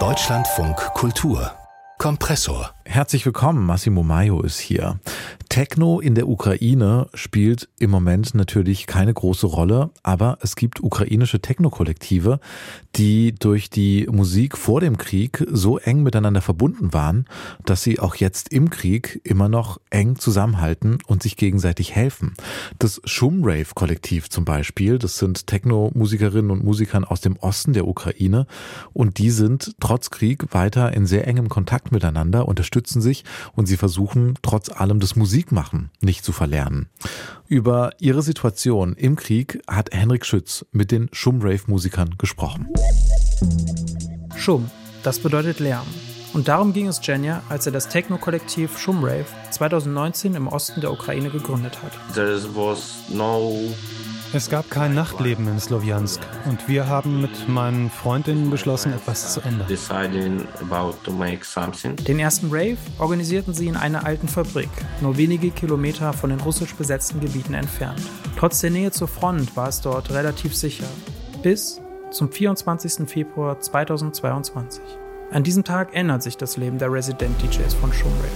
Deutschlandfunk Kultur Kompressor. Herzlich willkommen, Massimo Maio ist hier. Techno in der Ukraine spielt im Moment natürlich keine große Rolle, aber es gibt ukrainische Techno-Kollektive, die durch die Musik vor dem Krieg so eng miteinander verbunden waren, dass sie auch jetzt im Krieg immer noch eng zusammenhalten und sich gegenseitig helfen. Das Shumrave-Kollektiv zum Beispiel, das sind Techno-Musikerinnen und Musikern aus dem Osten der Ukraine und die sind trotz Krieg weiter in sehr engem Kontakt miteinander, unterstützen sich und sie versuchen trotz allem das Musikmachen nicht zu verlernen. Über ihre Situation im Krieg hat Henrik Schütz mit den Schumrave-Musikern gesprochen. Schum, das bedeutet Lärm. Und darum ging es Jenja, als er das Techno-Kollektiv Schumrave 2019 im Osten der Ukraine gegründet hat. There was no es gab kein Nachtleben in Sloviansk und wir haben mit meinen Freundinnen beschlossen, etwas zu ändern. Den ersten Rave organisierten sie in einer alten Fabrik, nur wenige Kilometer von den russisch besetzten Gebieten entfernt. Trotz der Nähe zur Front war es dort relativ sicher. Bis zum 24. Februar 2022. An diesem Tag ändert sich das Leben der Resident DJs von Shumrave.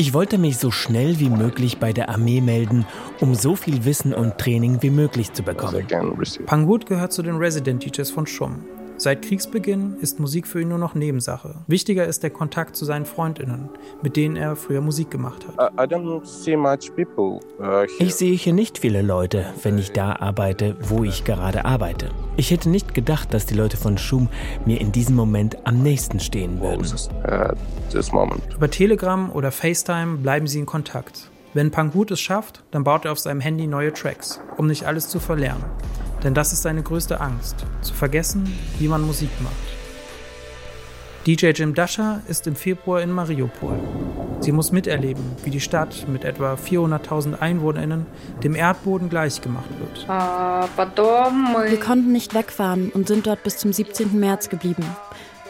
Ich wollte mich so schnell wie möglich bei der Armee melden, um so viel Wissen und Training wie möglich zu bekommen. Pangut gehört zu den Resident Teachers von Schum. Seit Kriegsbeginn ist Musik für ihn nur noch Nebensache. Wichtiger ist der Kontakt zu seinen Freundinnen, mit denen er früher Musik gemacht hat. Uh, ich sehe hier nicht viele Leute, wenn ich da arbeite, wo ich gerade arbeite. Ich hätte nicht gedacht, dass die Leute von Schum mir in diesem Moment am nächsten stehen würden. Über Telegram oder FaceTime bleiben sie in Kontakt. Wenn Pangut es schafft, dann baut er auf seinem Handy neue Tracks, um nicht alles zu verlernen. Denn das ist seine größte Angst, zu vergessen, wie man Musik macht. DJ Jim Dasher ist im Februar in Mariupol. Sie muss miterleben, wie die Stadt mit etwa 400.000 EinwohnerInnen dem Erdboden gleichgemacht wird. Wir konnten nicht wegfahren und sind dort bis zum 17. März geblieben.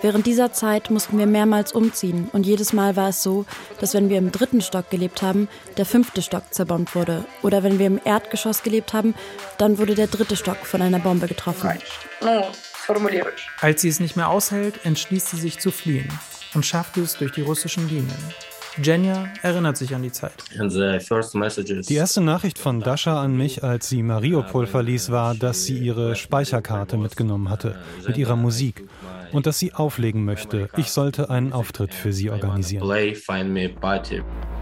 Während dieser Zeit mussten wir mehrmals umziehen und jedes Mal war es so, dass wenn wir im dritten Stock gelebt haben, der fünfte Stock zerbombt wurde. Oder wenn wir im Erdgeschoss gelebt haben, dann wurde der dritte Stock von einer Bombe getroffen. Als sie es nicht mehr aushält, entschließt sie sich zu fliehen und schafft es durch die russischen Linien. Jenja erinnert sich an die Zeit. Die erste Nachricht von Dasha an mich, als sie Mariupol verließ, war, dass sie ihre Speicherkarte mitgenommen hatte mit ihrer Musik und dass sie auflegen möchte. Ich sollte einen Auftritt für sie organisieren.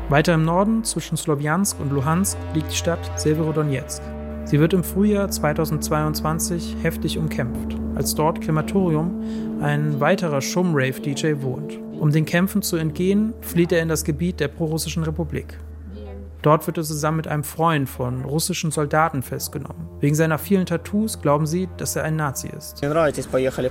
Weiter im Norden, zwischen Sloviansk und Luhansk, liegt die Stadt Severodonetsk. Sie wird im Frühjahr 2022 heftig umkämpft, als dort Krematorium ein weiterer Schum-Rave-DJ wohnt. Um den Kämpfen zu entgehen, flieht er in das Gebiet der prorussischen Republik. Dort wird er zusammen mit einem Freund von russischen Soldaten festgenommen. Wegen seiner vielen Tattoos glauben sie, dass er ein Nazi ist.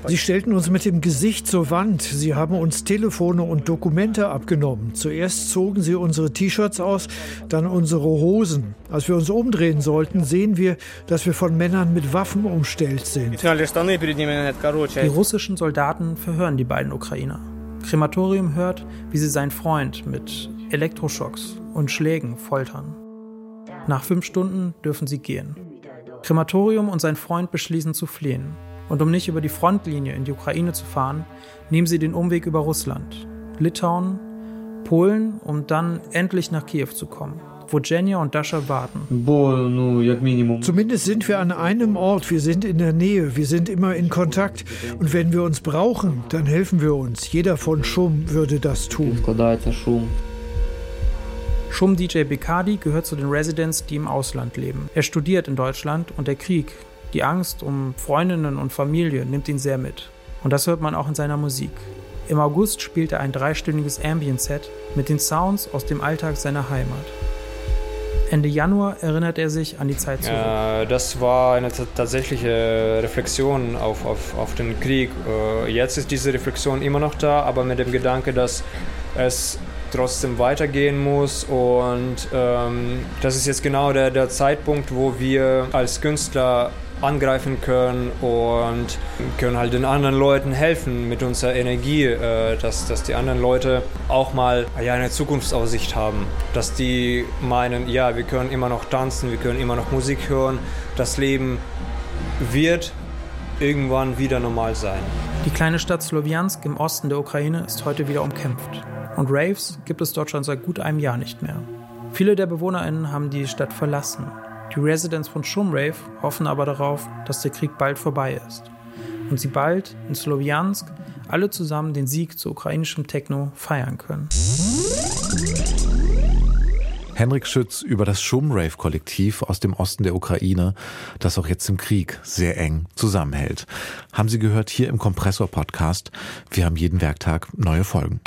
Sie stellten uns mit dem Gesicht zur Wand. Sie haben uns Telefone und Dokumente abgenommen. Zuerst zogen sie unsere T-Shirts aus, dann unsere Hosen. Als wir uns umdrehen sollten, sehen wir, dass wir von Männern mit Waffen umstellt sind. Die russischen Soldaten verhören die beiden Ukrainer. Krematorium hört, wie sie seinen Freund mit Elektroschocks und Schlägen foltern. Nach fünf Stunden dürfen sie gehen. Krematorium und sein Freund beschließen zu fliehen. Und um nicht über die Frontlinie in die Ukraine zu fahren, nehmen sie den Umweg über Russland, Litauen, Polen, um dann endlich nach Kiew zu kommen, wo Jenja und Dasha warten. Zumindest sind wir an einem Ort, wir sind in der Nähe, wir sind immer in Kontakt. Und wenn wir uns brauchen, dann helfen wir uns. Jeder von Schum würde das tun. Schum DJ Bekadi gehört zu den Residents, die im Ausland leben. Er studiert in Deutschland und der Krieg, die Angst um Freundinnen und Familie nimmt ihn sehr mit. Und das hört man auch in seiner Musik. Im August spielt er ein dreistündiges Ambient-Set mit den Sounds aus dem Alltag seiner Heimat. Ende Januar erinnert er sich an die Zeit zurück. Äh, das war eine tatsächliche Reflexion auf, auf, auf den Krieg. Äh, jetzt ist diese Reflexion immer noch da, aber mit dem Gedanke, dass es trotzdem weitergehen muss. Und ähm, das ist jetzt genau der, der Zeitpunkt, wo wir als Künstler angreifen können und können halt den anderen Leuten helfen mit unserer Energie, äh, dass, dass die anderen Leute auch mal ja, eine Zukunftsaussicht haben, dass die meinen, ja, wir können immer noch tanzen, wir können immer noch Musik hören, das Leben wird irgendwann wieder normal sein. Die kleine Stadt Slowiansk im Osten der Ukraine ist heute wieder umkämpft. Und Raves gibt es dort schon seit gut einem Jahr nicht mehr. Viele der BewohnerInnen haben die Stadt verlassen. Die Residents von Shumrave hoffen aber darauf, dass der Krieg bald vorbei ist und sie bald in Slowiansk alle zusammen den Sieg zu ukrainischem Techno feiern können. Henrik Schütz über das Schumrave-Kollektiv aus dem Osten der Ukraine, das auch jetzt im Krieg sehr eng zusammenhält. Haben Sie gehört hier im Kompressor-Podcast. Wir haben jeden Werktag neue Folgen.